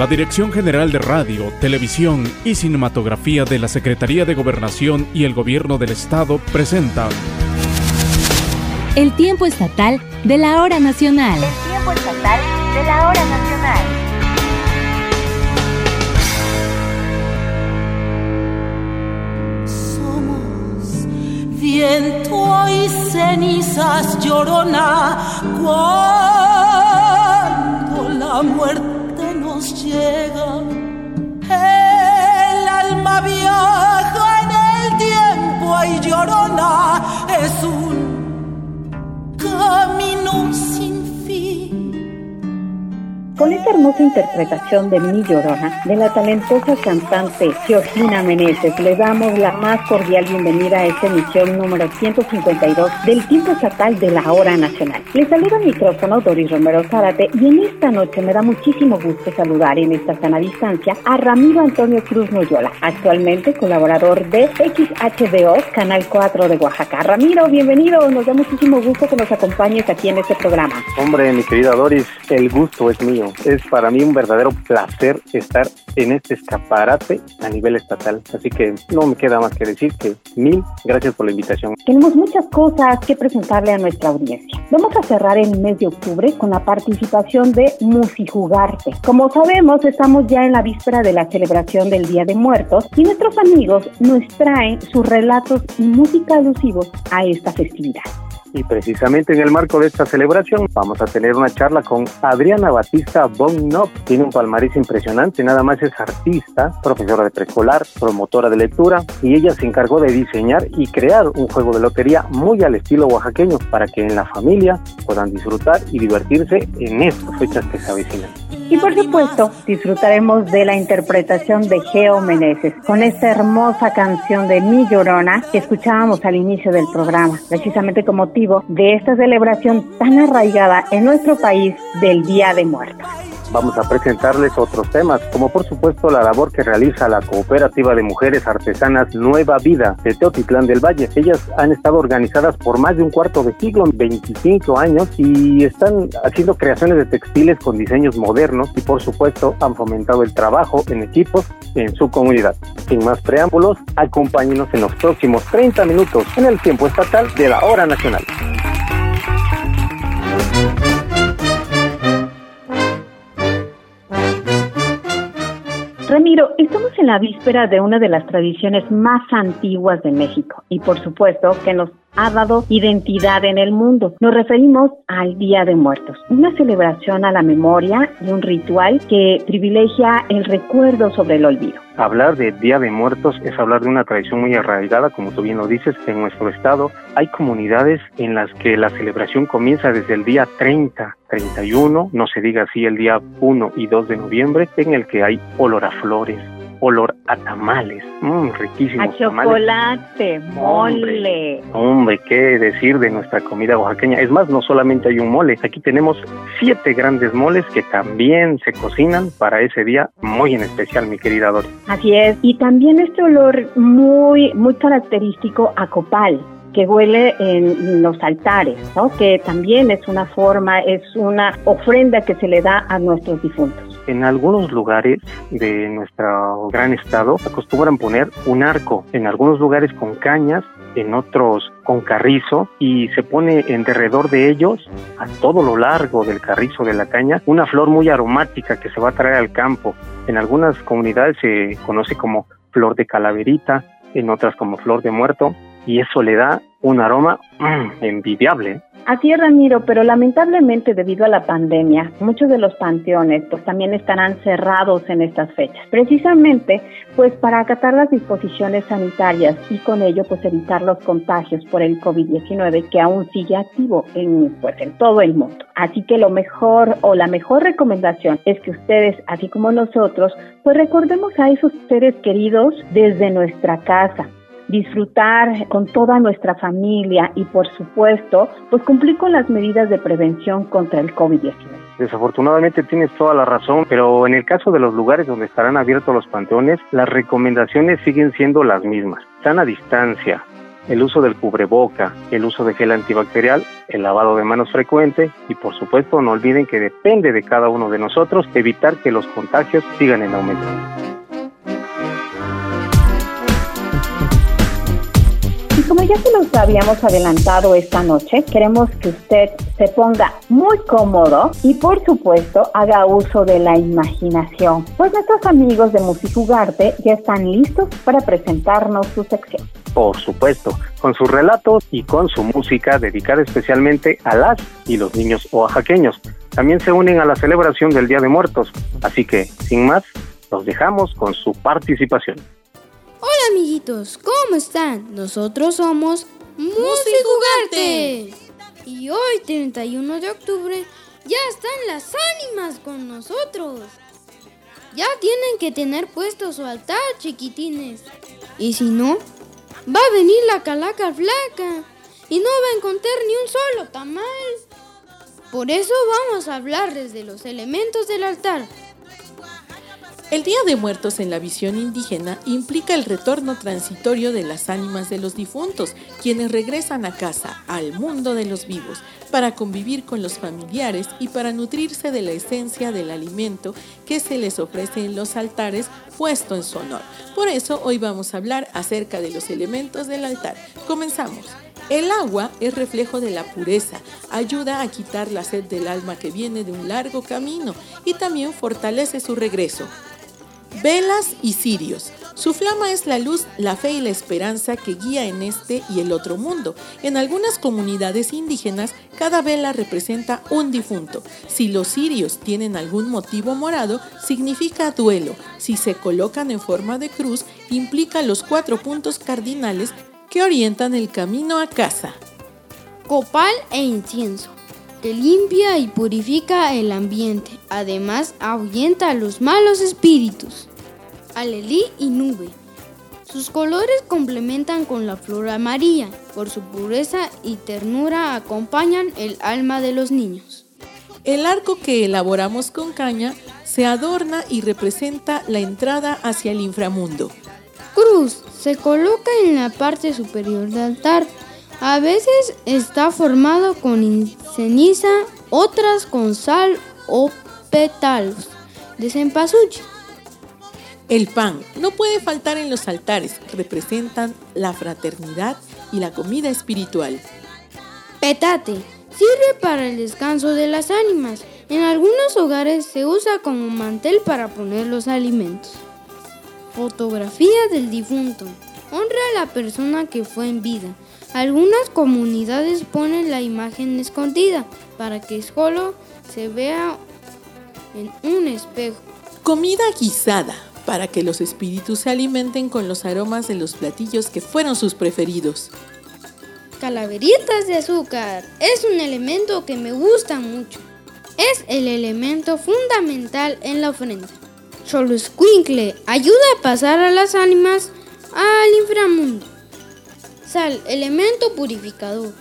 La Dirección General de Radio, Televisión y Cinematografía de la Secretaría de Gobernación y el Gobierno del Estado presenta El tiempo estatal de la hora nacional. El tiempo estatal de la hora nacional. Somos viento y cenizas llorona cuando la muerte El alma viaja en el tiempo y llorona es un camino sin con esta hermosa interpretación de Mi Llorona, de la talentosa cantante Georgina Meneses, le damos la más cordial bienvenida a esta emisión número 152 del Tiempo Estatal de la Hora Nacional. Le saluda el micrófono Doris Romero Zárate y en esta noche me da muchísimo gusto saludar en esta sana distancia a Ramiro Antonio Cruz Noyola, actualmente colaborador de XHDO, Canal 4 de Oaxaca. Ramiro, bienvenido, nos da muchísimo gusto que nos acompañes aquí en este programa. Hombre, mi querida Doris, el gusto es mío. Es para mí un verdadero placer estar en este escaparate a nivel estatal. Así que no me queda más que decir que mil gracias por la invitación. Tenemos muchas cosas que presentarle a nuestra audiencia. Vamos a cerrar el mes de octubre con la participación de Musijugarte. Como sabemos, estamos ya en la víspera de la celebración del Día de Muertos y nuestros amigos nos traen sus relatos y música alusivos a esta festividad. Y precisamente en el marco de esta celebración vamos a tener una charla con Adriana Batista Bonnop. Tiene un palmarés impresionante, nada más es artista, profesora de preescolar, promotora de lectura y ella se encargó de diseñar y crear un juego de lotería muy al estilo oaxaqueño para que en la familia puedan disfrutar y divertirse en estas fechas que se avecinan. Y por supuesto, disfrutaremos de la interpretación de Geo Meneses con esta hermosa canción de Mi Llorona que escuchábamos al inicio del programa, precisamente con motivo de esta celebración tan arraigada en nuestro país del Día de Muertos vamos a presentarles otros temas, como por supuesto la labor que realiza la Cooperativa de Mujeres Artesanas Nueva Vida de Teotitlán del Valle. Ellas han estado organizadas por más de un cuarto de siglo, 25 años, y están haciendo creaciones de textiles con diseños modernos y por supuesto han fomentado el trabajo en equipos en su comunidad. Sin más preámbulos, acompáñenos en los próximos 30 minutos en el tiempo estatal de la hora nacional. Ramiro, estamos en la víspera de una de las tradiciones más antiguas de México y por supuesto que nos ha dado identidad en el mundo. Nos referimos al Día de Muertos, una celebración a la memoria y un ritual que privilegia el recuerdo sobre el olvido. Hablar de Día de Muertos es hablar de una tradición muy arraigada, como tú bien lo dices, en nuestro estado. Hay comunidades en las que la celebración comienza desde el día 30, 31, no se diga así el día 1 y 2 de noviembre, en el que hay olor a flores, olor a tamales, mmm, riquísimos A chocolate, mole. Hombre, qué decir de nuestra comida oaxaqueña. Es más, no solamente hay un mole, aquí tenemos siete grandes moles que también se cocinan para ese día muy en especial, mi querida Dori. Así es, y también este olor muy, muy característico a copal que huele en los altares, ¿no? que también es una forma, es una ofrenda que se le da a nuestros difuntos. En algunos lugares de nuestro gran estado acostumbran poner un arco, en algunos lugares con cañas, en otros con carrizo y se pone en derredor de ellos, a todo lo largo del carrizo de la caña, una flor muy aromática que se va a traer al campo. En algunas comunidades se conoce como flor de calaverita, en otras como flor de muerto y eso le da un aroma envidiable. Así es, Ramiro, pero lamentablemente debido a la pandemia, muchos de los panteones pues también estarán cerrados en estas fechas. Precisamente, pues para acatar las disposiciones sanitarias y con ello pues evitar los contagios por el COVID-19 que aún sigue activo en pues en todo el mundo. Así que lo mejor o la mejor recomendación es que ustedes, así como nosotros, pues recordemos a esos seres queridos desde nuestra casa disfrutar con toda nuestra familia y por supuesto, pues cumplir con las medidas de prevención contra el COVID-19. Desafortunadamente tienes toda la razón, pero en el caso de los lugares donde estarán abiertos los panteones, las recomendaciones siguen siendo las mismas. Están a distancia, el uso del cubreboca, el uso de gel antibacterial, el lavado de manos frecuente y por supuesto no olviden que depende de cada uno de nosotros evitar que los contagios sigan en aumento. Como ya se los habíamos adelantado esta noche, queremos que usted se ponga muy cómodo y por supuesto haga uso de la imaginación, pues nuestros amigos de Musijugarte ya están listos para presentarnos su sección. Por supuesto, con sus relatos y con su música dedicada especialmente a las y los niños oaxaqueños. También se unen a la celebración del Día de Muertos, así que, sin más, los dejamos con su participación. Amiguitos, ¿cómo están? Nosotros somos Musicugarte. Y hoy, 31 de octubre, ya están las ánimas con nosotros. Ya tienen que tener puesto su altar, chiquitines. Y si no, va a venir la calaca flaca y no va a encontrar ni un solo tamal. Por eso vamos a hablarles de los elementos del altar. El Día de Muertos en la visión indígena implica el retorno transitorio de las ánimas de los difuntos, quienes regresan a casa, al mundo de los vivos, para convivir con los familiares y para nutrirse de la esencia del alimento que se les ofrece en los altares puesto en su honor. Por eso hoy vamos a hablar acerca de los elementos del altar. Comenzamos. El agua es reflejo de la pureza, ayuda a quitar la sed del alma que viene de un largo camino y también fortalece su regreso. Velas y cirios. Su flama es la luz, la fe y la esperanza que guía en este y el otro mundo. En algunas comunidades indígenas, cada vela representa un difunto. Si los cirios tienen algún motivo morado, significa duelo. Si se colocan en forma de cruz, implica los cuatro puntos cardinales que orientan el camino a casa. Copal e incienso que limpia y purifica el ambiente. Además, ahuyenta a los malos espíritus. Alelí y nube. Sus colores complementan con la flor amarilla. Por su pureza y ternura acompañan el alma de los niños. El arco que elaboramos con caña se adorna y representa la entrada hacia el inframundo. Cruz se coloca en la parte superior del altar a veces está formado con ceniza, otras con sal o pétalos de cempasúchil. El pan no puede faltar en los altares, representan la fraternidad y la comida espiritual. Petate sirve para el descanso de las ánimas. En algunos hogares se usa como mantel para poner los alimentos. Fotografía del difunto. Honra a la persona que fue en vida. Algunas comunidades ponen la imagen escondida para que solo se vea en un espejo. Comida guisada para que los espíritus se alimenten con los aromas de los platillos que fueron sus preferidos. Calaveritas de azúcar es un elemento que me gusta mucho. Es el elemento fundamental en la ofrenda. Solo ayuda a pasar a las ánimas al inframundo. Sal, elemento purificador.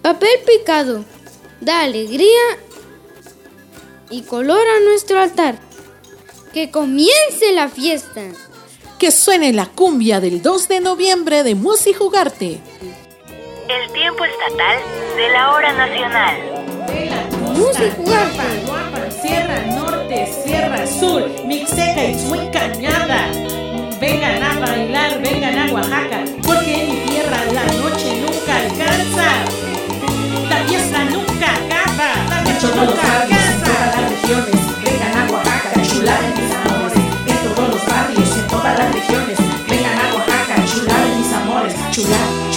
Papel picado, da alegría y color a nuestro altar. Que comience la fiesta. Que suene la cumbia del 2 de noviembre de Musi Jugarte. El tiempo estatal de la hora nacional. Musi Jugarte. Sierra Norte, Sierra Sur, Mixteca y Cañada. Vengan a bailar, vengan a Oaxaca, tierra la noche nunca alcanza. La fiesta nunca acaba, la noche nunca alcanza. En todas las regiones, vengan a Oaxaca, chula de mis amores. En todos los barrios, en todas las regiones, vengan a Oaxaca, chula de mis amores. Chula,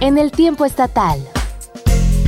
en el tiempo estatal.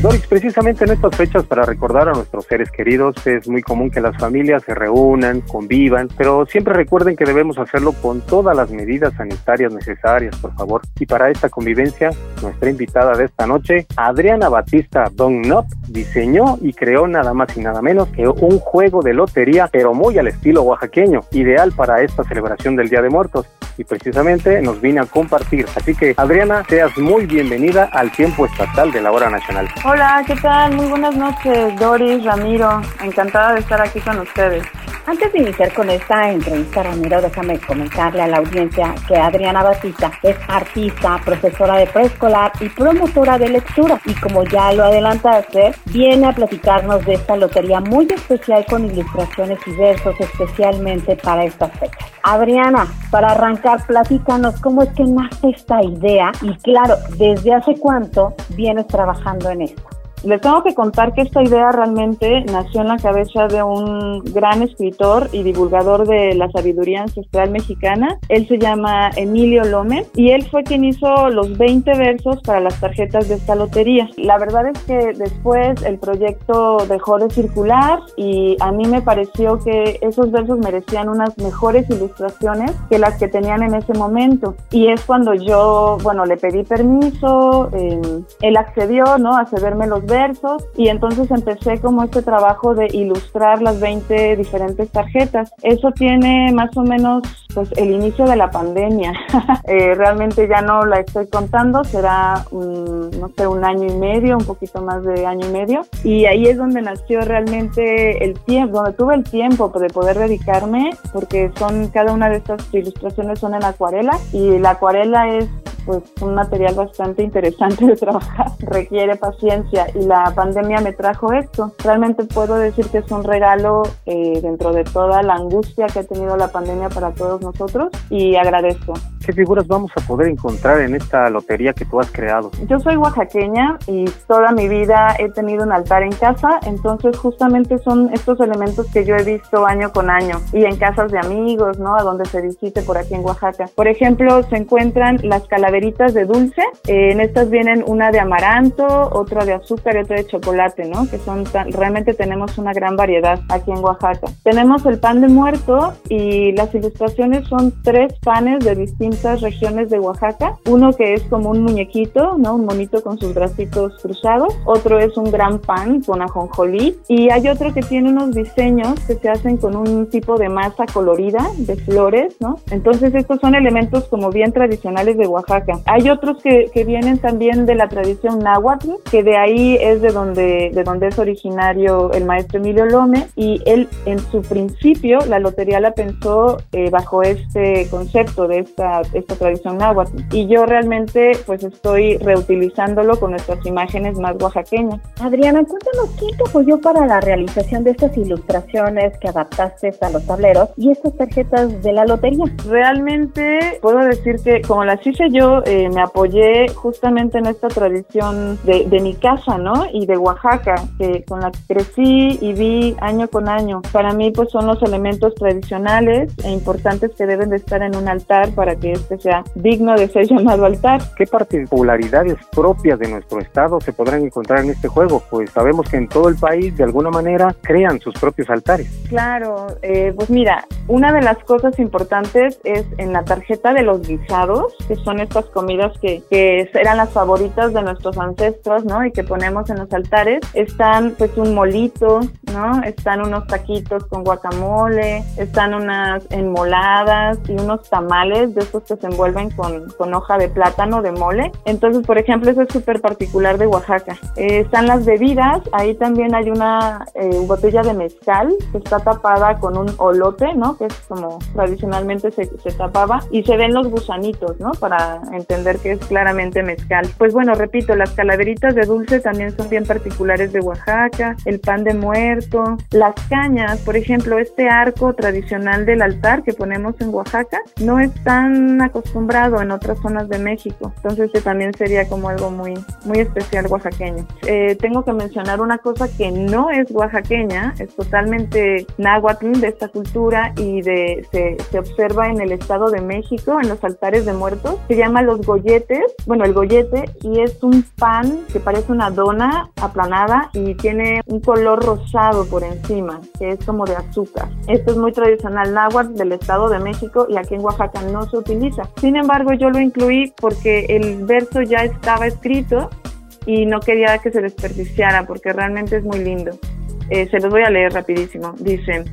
Doris, precisamente en estas fechas para recordar a nuestros seres queridos es muy común que las familias se reúnan, convivan, pero siempre recuerden que debemos hacerlo con todas las medidas sanitarias necesarias, por favor. Y para esta convivencia, nuestra invitada de esta noche, Adriana Batista Don Knop, diseñó y creó nada más y nada menos que un juego de lotería, pero muy al estilo oaxaqueño, ideal para esta celebración del Día de Muertos. Y precisamente nos vine a compartir. Así que, Adriana, seas muy bienvenida al tiempo estatal de la hora nacional. Hola, ¿qué tal? Muy buenas noches, Doris, Ramiro. Encantada de estar aquí con ustedes. Antes de iniciar con esta entrevista, Ramiro, déjame comentarle a la audiencia que Adriana Batista es artista, profesora de preescolar y promotora de lectura. Y como ya lo adelantaste, viene a platicarnos de esta lotería muy especial con ilustraciones y versos especialmente para estas fechas. Adriana, para arrancar, platícanos cómo es que nace esta idea y claro, ¿desde hace cuánto vienes trabajando en esto? Les tengo que contar que esta idea realmente nació en la cabeza de un gran escritor y divulgador de la sabiduría ancestral mexicana. Él se llama Emilio Lómez y él fue quien hizo los 20 versos para las tarjetas de esta lotería. La verdad es que después el proyecto dejó de circular y a mí me pareció que esos versos merecían unas mejores ilustraciones que las que tenían en ese momento. Y es cuando yo, bueno, le pedí permiso, eh, él accedió, ¿no? A cederme los versos y entonces empecé como este trabajo de ilustrar las 20 diferentes tarjetas. Eso tiene más o menos pues el inicio de la pandemia. eh, realmente ya no la estoy contando, será un, no sé, un año y medio, un poquito más de año y medio. Y ahí es donde nació realmente el tiempo, donde tuve el tiempo de poder dedicarme, porque son cada una de estas ilustraciones son en acuarela y la acuarela es pues un material bastante interesante de trabajar, requiere paciencia y la pandemia me trajo esto. Realmente puedo decir que es un regalo eh, dentro de toda la angustia que ha tenido la pandemia para todos nosotros y agradezco. ¿Qué figuras vamos a poder encontrar en esta lotería que tú has creado? Yo soy oaxaqueña y toda mi vida he tenido un altar en casa, entonces justamente son estos elementos que yo he visto año con año y en casas de amigos, ¿no? A donde se visite por aquí en Oaxaca. Por ejemplo, se encuentran las calaveritas de dulce. Eh, en estas vienen una de amaranto, otra de azúcar otra de chocolate, ¿no? Que son realmente tenemos una gran variedad aquí en Oaxaca. Tenemos el pan de muerto y las ilustraciones son tres panes de distintas regiones de Oaxaca. Uno que es como un muñequito, ¿no? Un monito con sus bracitos cruzados. Otro es un gran pan con ajonjolí y hay otro que tiene unos diseños que se hacen con un tipo de masa colorida de flores, ¿no? Entonces estos son elementos como bien tradicionales de Oaxaca hay otros que, que, vienen también de la tradición náhuatl, que de ahí es de donde, de donde es originario el maestro Emilio Lome, y él en su principio la lotería la pensó eh, bajo este concepto de esta, esta tradición náhuatl. Y yo realmente pues estoy reutilizándolo con nuestras imágenes más oaxaqueñas. Adriana, cuéntanos quién te apoyó para la realización de estas ilustraciones que adaptaste a los tableros y estas tarjetas de la lotería. Realmente puedo decir que como las hice yo, eh, me apoyé justamente en esta tradición de, de, mi casa, ¿no? Y de Oaxaca, que con la que crecí y vi año con año. Para mí, pues son los elementos tradicionales e importantes que deben de estar en un altar para que este sea digno de ser llamado altar. ¿Qué particularidades propias de nuestro estado se podrán encontrar en este juego? Pues sabemos que en todo el país, de alguna manera, crean sus propios altares. Claro, eh, pues mira, una de las cosas importantes es en la tarjeta de los guisados, que son estas comidas que, que, eran las favoritas de nuestros ancestros, ¿no? Y que ponemos en los altares. Están pues un molito, ¿no? Están unos taquitos con guacamole, están unas enmoladas y unos tamales de esos que se envuelven con, con hoja de plátano de mole. Entonces, por ejemplo, eso es súper particular de Oaxaca. Eh, están las bebidas, ahí también hay una eh, botella de mezcal que está tapada con un olote, ¿no? Que es como tradicionalmente se, se tapaba y se ven los gusanitos, ¿no? Para entender que es claramente mezcal. Pues bueno, repito, las calaveritas de dulce también son bien particulares de Oaxaca, el pan de muerto, las cañas, por ejemplo, este arco tradicional del altar que ponemos en Oaxaca no es tan acostumbrado en otras zonas de México, entonces este también sería como algo muy, muy especial oaxaqueño. Eh, tengo que mencionar una cosa que no es oaxaqueña, es totalmente náhuatl de esta cultura y de, se, se observa en el Estado de México, en los altares de muertos. Se llama los golletes, bueno, el gollete, y es un pan que parece una dona aplanada y tiene un color rosado por encima, que es como de azúcar. Esto es muy tradicional náhuatl del Estado de México y aquí en Oaxaca no se utiliza. Sin embargo, yo lo incluí porque el verso ya estaba escrito y no quería que se desperdiciara porque realmente es muy lindo. Eh, se los voy a leer rapidísimo. Dice,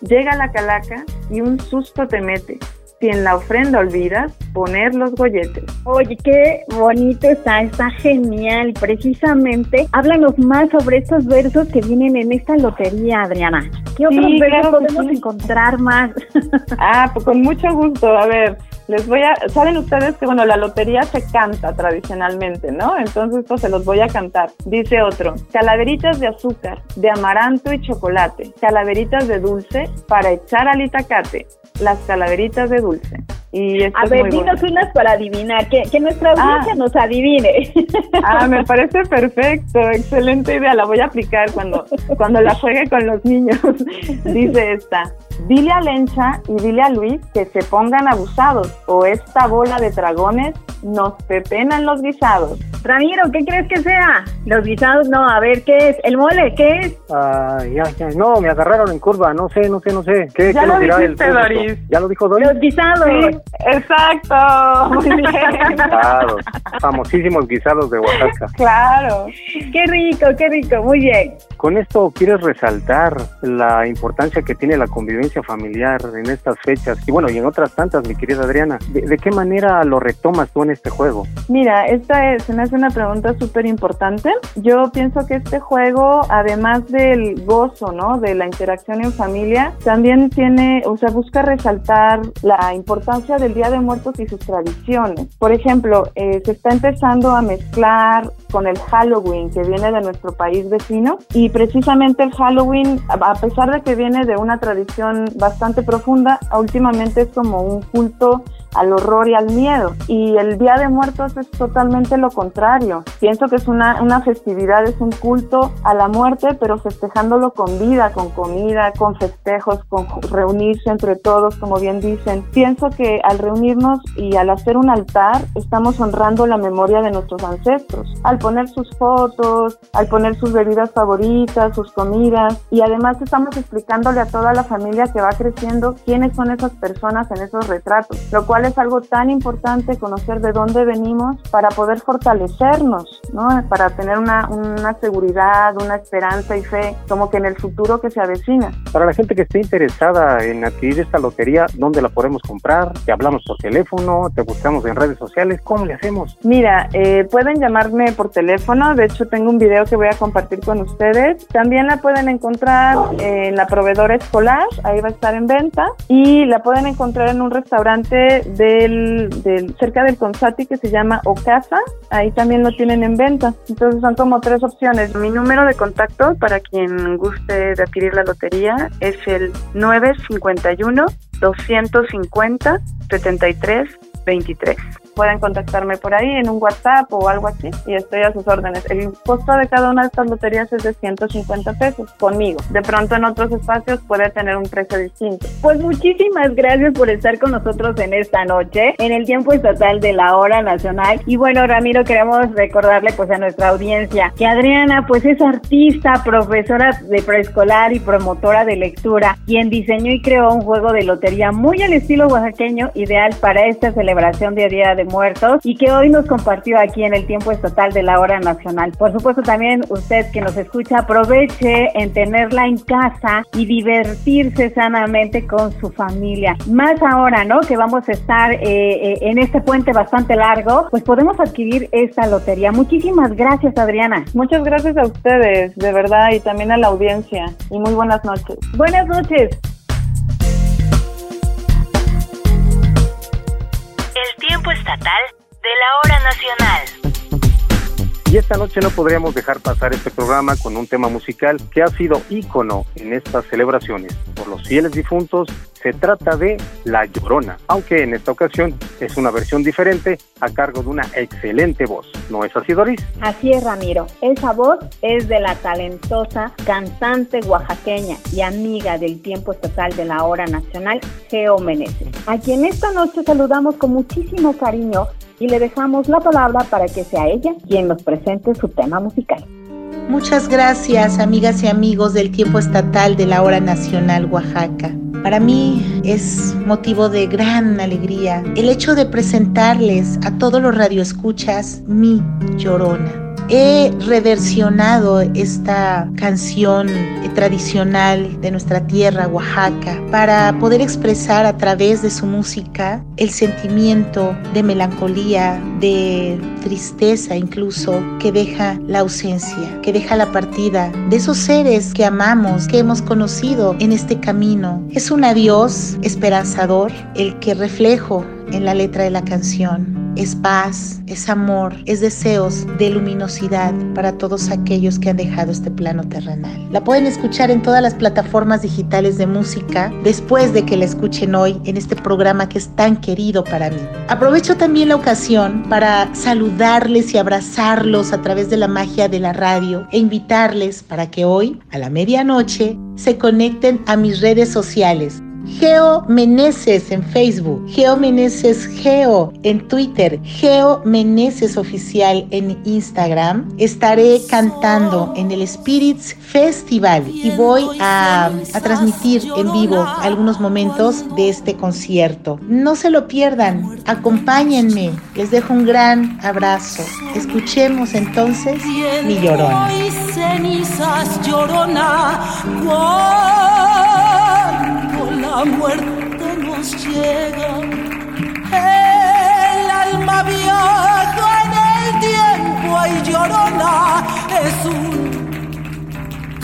llega la calaca y un susto te mete. Si en la ofrenda olvidas, poner los golletes. Oye, qué bonito está, está genial. Precisamente, háblanos más sobre estos versos que vienen en esta lotería, Adriana. ¿Qué otros Sí, versos claro podemos sí. encontrar más? Ah, pues con mucho gusto. A ver, les voy a. Saben ustedes que, bueno, la lotería se canta tradicionalmente, ¿no? Entonces, esto se los voy a cantar. Dice otro: Calaveritas de azúcar, de amaranto y chocolate. Calaveritas de dulce para echar al itacate. Las calaveritas de dulce. Y esto A es ver, muy dinos bueno. unas para adivinar, que, que nuestra audiencia Ah. nos adivine. Ah, me parece perfecto, excelente idea, la voy a aplicar cuando, cuando la juegue con los niños. Dice esta, dile a Lencha y dile a Luis que se pongan abusados o esta bola de dragones nos pepenan los guisados. Ramiro, ¿qué crees que sea? Los guisados, no, a ver, ¿qué es? ¿El mole? ¿Qué es? Ay, ay, ay, no, me agarraron en curva, no sé, no sé, no sé. ¿Qué, Ya qué lo el dijiste, público? Doris. ¿Ya lo dijo Doris? Los guisados. Sí, exacto, muy bien. Claro, famosísimos guisados de Oaxaca. Claro. Qué rico, qué rico, muy bien. Con esto quieres resaltar la importancia que tiene la convivencia familiar en estas fechas y bueno, y en otras tantas, mi querida Adriana. ¿De, de qué manera lo retomas tú en este juego? Mira, esta es, se me hace una pregunta súper importante. Yo pienso que este juego, además del gozo, ¿no? De la interacción en familia, también tiene, o sea, busca resaltar la importancia del Día de Muertos y sus tradiciones. Por ejemplo, eh, se está empezando a mezclar con el Halloween que viene de nuestro país vecino y precisamente el Halloween, a a pesar de que viene de una tradición bastante profunda, últimamente es como un culto al horror y al miedo. Y el Día de Muertos es totalmente lo contrario. Pienso que es una, una festividad, es un culto a la muerte, pero festejándolo con vida, con comida, con festejos, con reunirse entre todos, como bien dicen. Pienso que al reunirnos y al hacer un altar, estamos honrando la memoria de nuestros ancestros. Al poner sus fotos, al poner sus bebidas favoritas, sus comidas, y además estamos explicándole a toda la familia que va creciendo quiénes son esas personas en esos retratos, lo cual es algo tan importante conocer de dónde venimos para poder fortalecernos, ¿no? Para tener una, una seguridad, una esperanza y fe, como que en el futuro que se avecina. Para la gente que esté interesada en adquirir esta lotería, ¿dónde la podemos comprar? Te hablamos por teléfono, te buscamos en redes sociales, ¿cómo le hacemos? Mira, eh, pueden llamarme por teléfono, de hecho tengo un video que voy a compartir con ustedes. También la pueden encontrar en la proveedora escolar, ahí va a estar en venta, y la pueden encontrar en un restaurante del, del cerca del Consati que se llama Ocasa, ahí también lo tienen en venta. Entonces son como tres opciones. Mi número de contacto para quien guste de adquirir la lotería es el 951 250 73 23. Pueden contactarme por ahí en un WhatsApp o algo así y estoy a sus órdenes. El costo de cada una de estas loterías es de 150 pesos conmigo. De pronto en otros espacios puede tener un precio distinto. Pues muchísimas gracias por estar con nosotros en esta noche, en el tiempo estatal de la hora nacional. Y bueno, Ramiro, queremos recordarle pues a nuestra audiencia que Adriana pues es artista, profesora de preescolar y promotora de lectura, quien diseñó y creó un juego de lotería muy al estilo oaxaqueño, ideal para esta celebración de Día de Muertos y que hoy nos compartió aquí en el tiempo estatal de la hora nacional. Por supuesto también usted que nos escucha aproveche en tenerla en casa y divertirse sanamente con su familia. Más ahora, ¿no? Que vamos a estar eh, eh, en este puente bastante largo, pues podemos adquirir esta lotería. Muchísimas gracias, Adriana. Muchas gracias a ustedes, de verdad, y también a la audiencia. Y muy buenas noches. Buenas noches. El tiempo estatal de la hora nacional. Y esta noche no podríamos dejar pasar este programa con un tema musical que ha sido ícono en estas celebraciones. Por los fieles difuntos, se trata de La Llorona, aunque en esta ocasión es una versión diferente a cargo de una excelente voz. ¿No es así, Doris? Así es, Ramiro. Esa voz es de la talentosa cantante oaxaqueña y amiga del tiempo estatal de la hora nacional, Geo Meneses, a quien esta noche saludamos con muchísimo cariño y le dejamos la palabra para que sea ella quien nos presente su tema musical. Muchas gracias, amigas y amigos del tiempo estatal de la hora nacional Oaxaca. Para mí es motivo de gran alegría el hecho de presentarles a todos los radioescuchas mi llorona. He reversionado esta canción tradicional de nuestra tierra, Oaxaca, para poder expresar a través de su música el sentimiento de melancolía, de tristeza incluso, que deja la ausencia, que deja la partida de esos seres que amamos, que hemos conocido en este camino. Es un adiós esperanzador el que reflejo en la letra de la canción. Es paz, es amor, es deseos de luminosidad para todos aquellos que han dejado este plano terrenal. La pueden escuchar en todas las plataformas digitales de música después de que la escuchen hoy en este programa que es tan querido para mí. Aprovecho también la ocasión para saludarles y abrazarlos a través de la magia de la radio e invitarles para que hoy, a la medianoche, se conecten a mis redes sociales Geo Meneses en Facebook, Geo Meneses Geo en Twitter, Geo Meneses Oficial en Instagram. Estaré cantando en el Spirits Festival y voy a, transmitir en vivo algunos momentos de este concierto. No se lo pierdan, acompáñenme, les dejo un gran abrazo. Escuchemos entonces mi llorona. La muerte nos llega. El alma viaja en el tiempo y llorona es un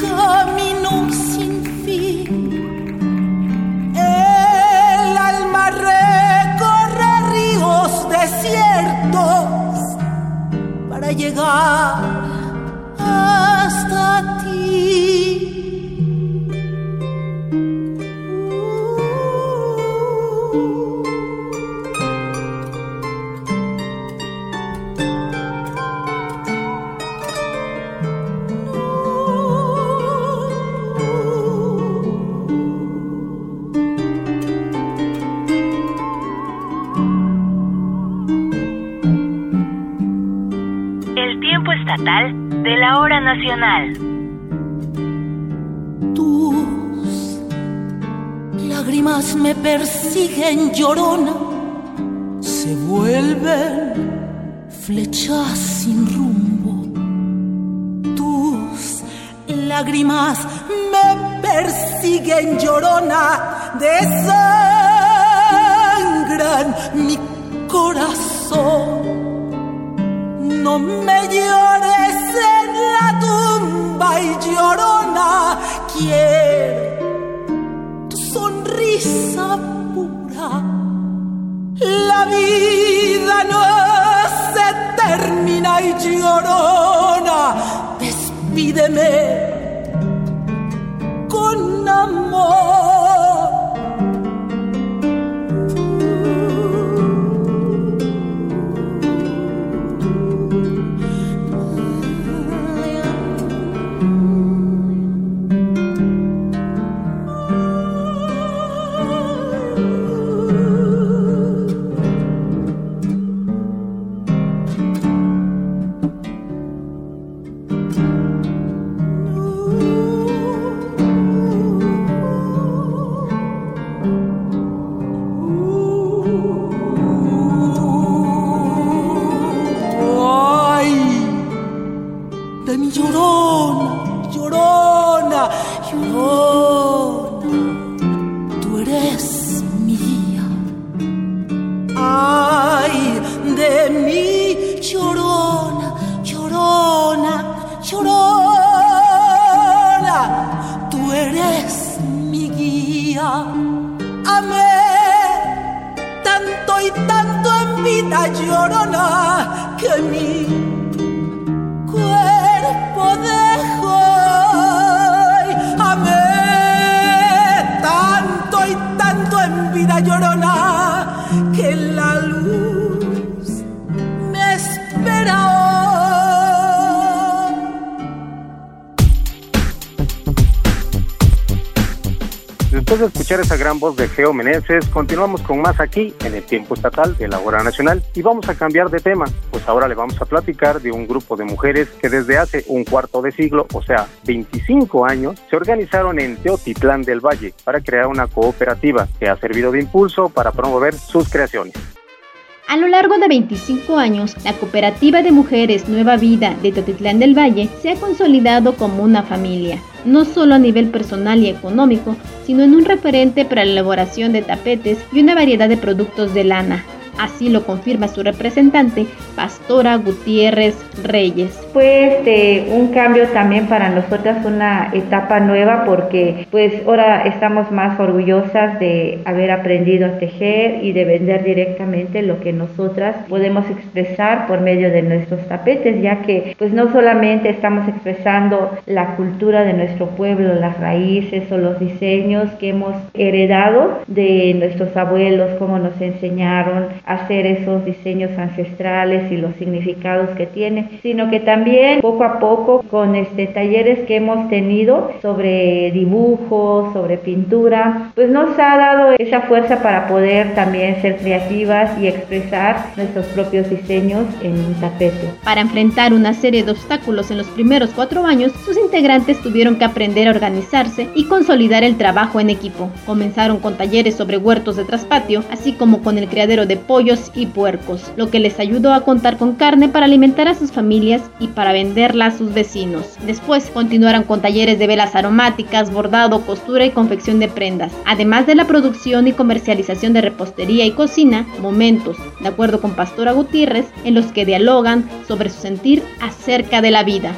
camino sin fin. El alma recorre ríos desiertos para llegar hasta ti. De la hora nacional. Tus lágrimas me persiguen llorona, se vuelven flechas sin rumbo. Tus lágrimas me persiguen llorona, desangran mi corazón no me llores en la tumba y llorona, quiero tu sonrisa pura. La vida no se termina y llorona, despídeme you. llorona que mi cuerpo dejó. Amé tanto y tanto en vida llorona. Después de escuchar esa gran voz de Geo Meneses, continuamos con más aquí en el tiempo estatal de la hora nacional y vamos a cambiar de tema, pues ahora le vamos a platicar de un grupo de mujeres que desde hace un cuarto de siglo, o sea, 25 años, se organizaron en Teotitlán del Valle para crear una cooperativa que ha servido de impulso para promover sus creaciones. A lo largo de 25 años, la Cooperativa de Mujeres Nueva Vida de Teotitlán del Valle se ha consolidado como una familia, no solo a nivel personal y económico, sino en un referente para la elaboración de tapetes y una variedad de productos de lana, Así lo confirma su representante, Pastora Gutiérrez Reyes. Fue este, un cambio también para nosotras, una etapa nueva porque pues ahora estamos más orgullosas de haber aprendido a tejer y de vender directamente lo que nosotras podemos expresar por medio de nuestros tapetes, ya que pues no solamente estamos expresando la cultura de nuestro pueblo, las raíces o los diseños que hemos heredado de nuestros abuelos, como nos enseñaron hacer esos diseños ancestrales y los significados que tiene, sino que también poco a poco con este talleres que hemos tenido sobre dibujo, sobre pintura, pues nos ha dado esa fuerza para poder también ser creativas y expresar nuestros propios diseños en un tapete. Para enfrentar una serie de obstáculos en los primeros cuatro años, sus integrantes tuvieron que aprender a organizarse y consolidar el trabajo en equipo. Comenzaron con talleres sobre huertos de traspatio, así como con el criadero de pollo y puercos, lo que les ayudó a contar con carne para alimentar a sus familias y para venderla a sus vecinos. Después continuaron con talleres de velas aromáticas, bordado, costura y confección de prendas, además de la producción y comercialización de repostería y cocina, momentos, de acuerdo con Pastora Gutiérrez, en los que dialogan sobre su sentir acerca de la vida.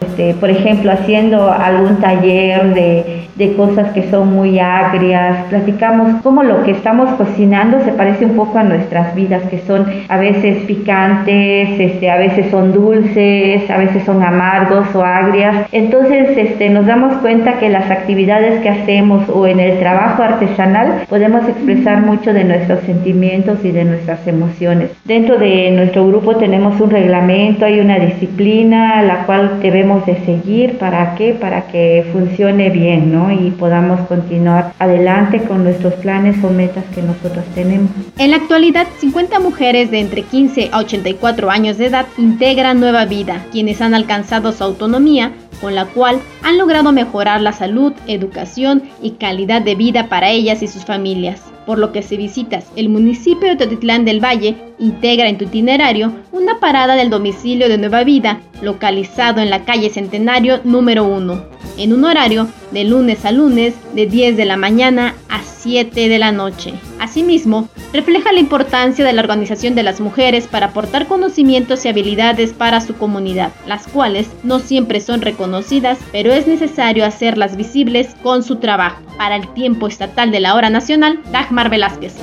Este, por ejemplo, haciendo algún taller de, de, cosas que son muy agrias, platicamos cómo lo que estamos cocinando se parece un poco a nuestras vidas, que son a veces picantes, este, a veces son dulces, a veces son amargos o agrias. Entonces este, nos damos cuenta que las actividades que hacemos o en el trabajo artesanal podemos expresar mucho de nuestros sentimientos y de nuestras emociones. Dentro de nuestro grupo tenemos un reglamento, hay una disciplina, la cual debemos de seguir, ¿para qué? Para que funcione bien, ¿no? Y podamos continuar adelante con nuestros planes o metas que nosotros tenemos. En la actualidad, 50 mujeres de entre 15 a 84 años de edad integran Nueva Vida, quienes han alcanzado su autonomía con la cual han logrado mejorar la salud, educación y calidad de vida para ellas y sus familias. Por lo que si visitas el municipio de Teotitlán del Valle, integra en tu itinerario una parada del domicilio de Nueva Vida, localizado en la calle Centenario número 1, en un horario de lunes a lunes de 10 de la mañana a 7 de la noche. Asimismo, refleja la importancia de la organización de las mujeres para aportar conocimientos y habilidades para su comunidad, las cuales no siempre son reconocidas, pero es necesario hacerlas visibles con su trabajo. Para el tiempo estatal de la hora nacional, Dagmar Velázquez.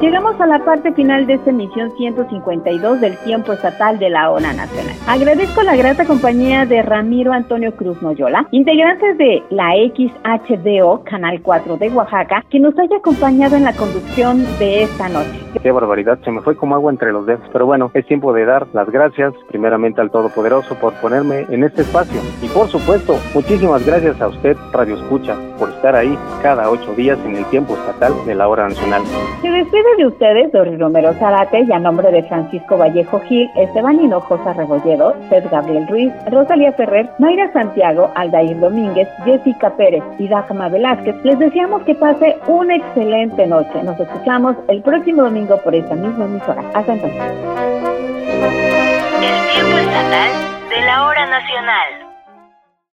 Llegamos a la parte final de esta emisión 152 del tiempo estatal de la ONA Nacional. Agradezco la grata compañía de Ramiro Antonio Cruz Noyola, integrante de la XHDO Canal 4 de Oaxaca, que nos haya acompañado en la conducción de esta noche. Qué barbaridad, se me fue como agua entre los dedos, pero bueno, es tiempo de dar las gracias primeramente al Todopoderoso por ponerme en este espacio y por supuesto, muchísimas gracias a usted, Radio Escucha, por estar ahí cada ocho días en el tiempo estatal de la hora nacional. Se despide de ustedes, Doris Romero Zarate, y a nombre de Francisco Vallejo Gil, Esteban Hinojosa Rebolledo, Pep Gabriel Ruiz, Rosalía Ferrer, Mayra Santiago, Aldair Domínguez, Jessica Pérez y Dajama Velázquez, les deseamos que pase una excelente noche. Nos escuchamos el próximo domingo por esta misma emisora. Hasta entonces. El tiempo estatal de la hora nacional.